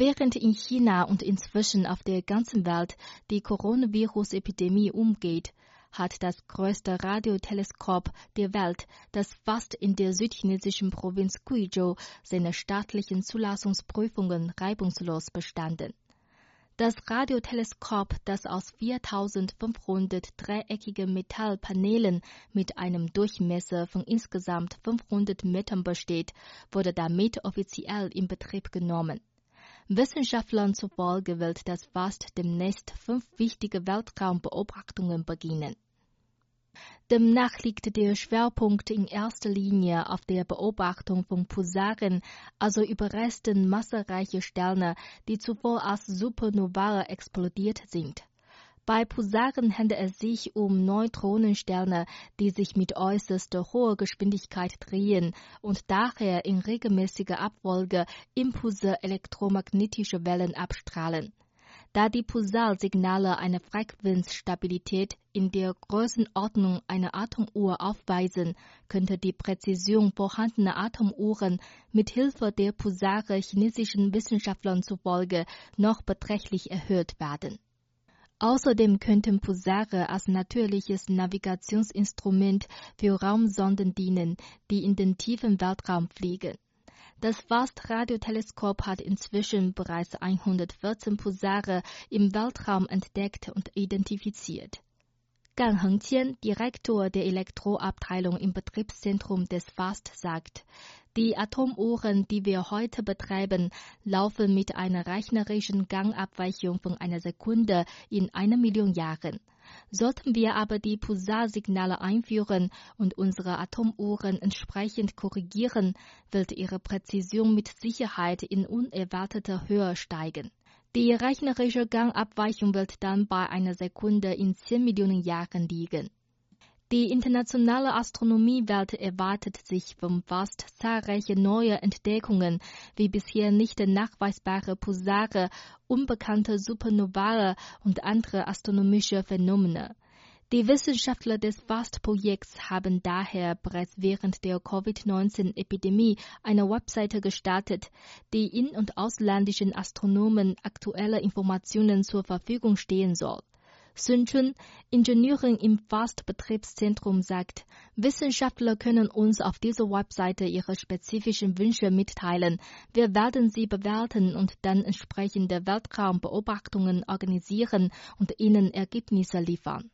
Während in China und inzwischen auf der ganzen Welt die Coronavirus-Epidemie umgeht, hat das größte Radioteleskop der Welt, das fast in der südchinesischen Provinz Guizhou seine staatlichen Zulassungsprüfungen reibungslos bestanden. Das Radioteleskop, das aus 4500 dreieckigen Metallpanelen mit einem Durchmesser von insgesamt 500 Metern besteht, wurde damit offiziell in Betrieb genommen. Wissenschaftlern zufolge wird das fast demnächst fünf wichtige Weltraumbeobachtungen beginnen. Demnach liegt der Schwerpunkt in erster Linie auf der Beobachtung von Pulsaren, also Überresten massereicher Sterne, die zuvor als Supernovae explodiert sind. Bei Pulsaren handelt es sich um Neutronensterne, die sich mit äußerst hoher Geschwindigkeit drehen und daher in regelmäßiger Abfolge Impulse elektromagnetischer Wellen abstrahlen da die Pulsarsignale eine Frequenzstabilität in der Größenordnung einer Atomuhr aufweisen, könnte die Präzision vorhandener Atomuhren mit Hilfe der Pulsare chinesischen Wissenschaftlern zufolge noch beträchtlich erhöht werden. Außerdem könnten Pulsare als natürliches Navigationsinstrument für Raumsonden dienen, die in den tiefen Weltraum fliegen. Das FAST-Radioteleskop hat inzwischen bereits 114 Pulsare im Weltraum entdeckt und identifiziert. Gan Hengqian, Direktor der Elektroabteilung im Betriebszentrum des FAST, sagt, die Atomuhren, die wir heute betreiben, laufen mit einer rechnerischen Gangabweichung von einer Sekunde in einer Million Jahren. Sollten wir aber die Pulsarsignale einführen und unsere Atomuhren entsprechend korrigieren, wird ihre Präzision mit Sicherheit in unerwarteter Höhe steigen. Die rechnerische Gangabweichung wird dann bei einer Sekunde in 10 Millionen Jahren liegen. Die internationale Astronomiewelt erwartet sich vom fast zahlreiche neue Entdeckungen, wie bisher nicht nachweisbare Pulsare, unbekannte Supernovae und andere astronomische Phänomene. Die Wissenschaftler des FAST-Projekts haben daher bereits während der Covid-19-Epidemie eine Webseite gestartet, die in- und ausländischen Astronomen aktuelle Informationen zur Verfügung stehen soll. Sun Chun, Ingenieurin im FAST-Betriebszentrum, sagt, Wissenschaftler können uns auf dieser Webseite ihre spezifischen Wünsche mitteilen. Wir werden sie bewerten und dann entsprechende Weltraumbeobachtungen organisieren und ihnen Ergebnisse liefern.